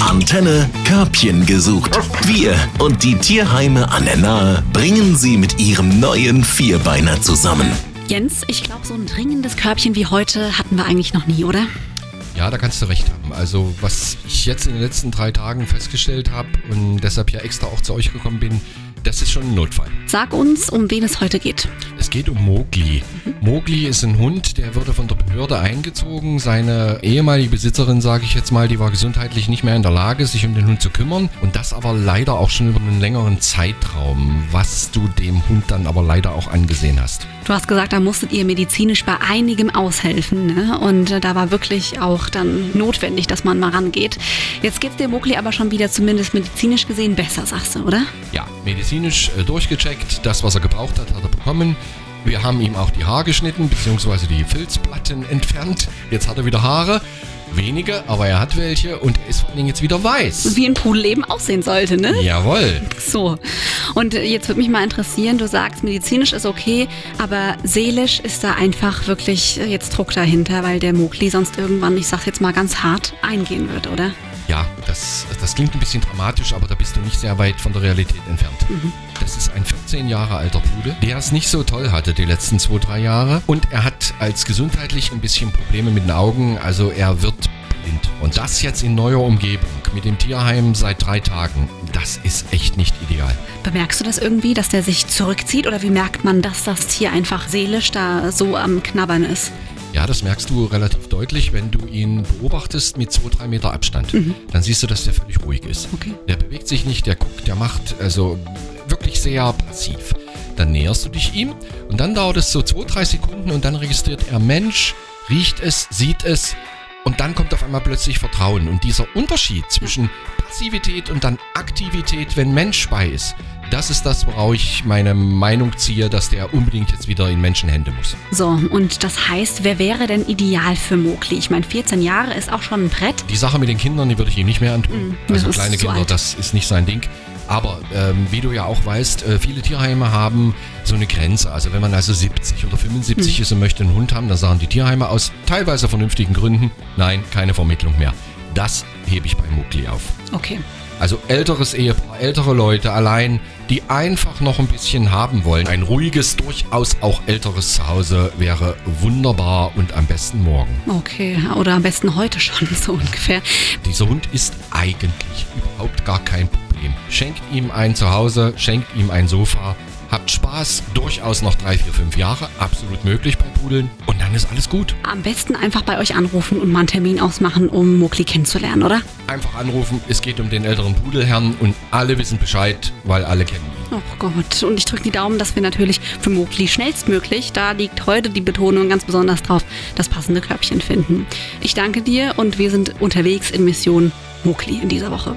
Antenne Körbchen gesucht. Wir und die Tierheime an der Nahe bringen sie mit ihrem neuen Vierbeiner zusammen. Jens, ich glaube, so ein dringendes Körbchen wie heute hatten wir eigentlich noch nie, oder? Ja, da kannst du recht haben. Also, was ich jetzt in den letzten drei Tagen festgestellt habe und deshalb ja extra auch zu euch gekommen bin, das ist schon ein Notfall. Sag uns, um wen es heute geht. Es geht um Mowgli. Mowgli ist ein Hund, der wurde von der Behörde eingezogen. Seine ehemalige Besitzerin, sage ich jetzt mal, die war gesundheitlich nicht mehr in der Lage, sich um den Hund zu kümmern. Und das aber leider auch schon über einen längeren Zeitraum, was du dem Hund dann aber leider auch angesehen hast. Du hast gesagt, da musstet ihr medizinisch bei einigem aushelfen. Ne? Und äh, da war wirklich auch dann notwendig, dass man mal rangeht. Jetzt geht's dem Mowgli aber schon wieder zumindest medizinisch gesehen besser, sagst du, oder? Ja, medizinisch äh, durchgecheckt. Das, was er gebraucht hat, hat er bekommen. Wir haben ihm auch die Haare geschnitten, beziehungsweise die Filzplatten entfernt. Jetzt hat er wieder Haare. Wenige, aber er hat welche und er ist vor allen Dingen jetzt wieder weiß. Wie ein Pudel eben aussehen sollte, ne? Jawohl. So. Und äh, jetzt würde mich mal interessieren, du sagst, medizinisch ist okay, aber seelisch ist da einfach wirklich äh, jetzt Druck dahinter, weil der Mowgli sonst irgendwann, ich sag's jetzt mal ganz hart, eingehen wird, oder? Ja, das, das klingt ein bisschen dramatisch, aber da bist du nicht sehr weit von der Realität entfernt. Das ist ein 14 Jahre alter Pudel, der es nicht so toll hatte die letzten zwei, drei Jahre. Und er hat als gesundheitlich ein bisschen Probleme mit den Augen, also er wird blind. Und das jetzt in neuer Umgebung mit dem Tierheim seit drei Tagen, das ist echt nicht ideal. Bemerkst du das irgendwie, dass der sich zurückzieht oder wie merkt man, dass das Tier einfach seelisch da so am Knabbern ist? Ja, das merkst du relativ deutlich, wenn du ihn beobachtest mit 2-3 Meter Abstand. Dann siehst du, dass der völlig ruhig ist. Okay. Der bewegt sich nicht, der guckt, der macht also wirklich sehr passiv. Dann näherst du dich ihm und dann dauert es so 2-3 Sekunden und dann registriert er Mensch, riecht es, sieht es und dann kommt auf einmal plötzlich Vertrauen. Und dieser Unterschied zwischen Passivität und dann Aktivität, wenn Mensch bei ist, das ist das, worauf ich meine Meinung ziehe, dass der unbedingt jetzt wieder in Menschenhände muss. So, und das heißt, wer wäre denn ideal für Mowgli? Ich meine, 14 Jahre ist auch schon ein Brett. Die Sache mit den Kindern, die würde ich ihm nicht mehr antun. Mm, also kleine Kinder, alt. das ist nicht sein Ding. Aber ähm, wie du ja auch weißt, äh, viele Tierheime haben so eine Grenze. Also wenn man also 70 oder 75 Hm. ist und möchte einen Hund haben, dann sagen die Tierheime aus teilweise vernünftigen Gründen, nein, keine Vermittlung mehr. Das hebe ich bei Mugli auf. Okay. Also älteres Ehepaar, ältere Leute allein, die einfach noch ein bisschen haben wollen. Ein ruhiges, durchaus auch älteres Zuhause wäre wunderbar und am besten morgen. Okay, oder am besten heute schon, so ungefähr. Dieser Hund ist eigentlich überhaupt gar kein Problem. Schenkt ihm ein Zuhause, schenkt ihm ein Sofa, habt Spaß, durchaus noch drei, vier, fünf Jahre, absolut möglich bei Pudeln und dann ist alles gut. Am besten einfach bei euch anrufen und mal einen Termin ausmachen, um Mowgli kennenzulernen, oder? Einfach anrufen, es geht um den älteren Pudelherrn und alle wissen Bescheid, weil alle kennen ihn. Oh Gott, und ich drücke die Daumen, dass wir natürlich für Mowgli schnellstmöglich, da liegt heute die Betonung ganz besonders drauf, das passende Körbchen finden. Ich danke dir und wir sind unterwegs in Mission Mowgli in dieser Woche.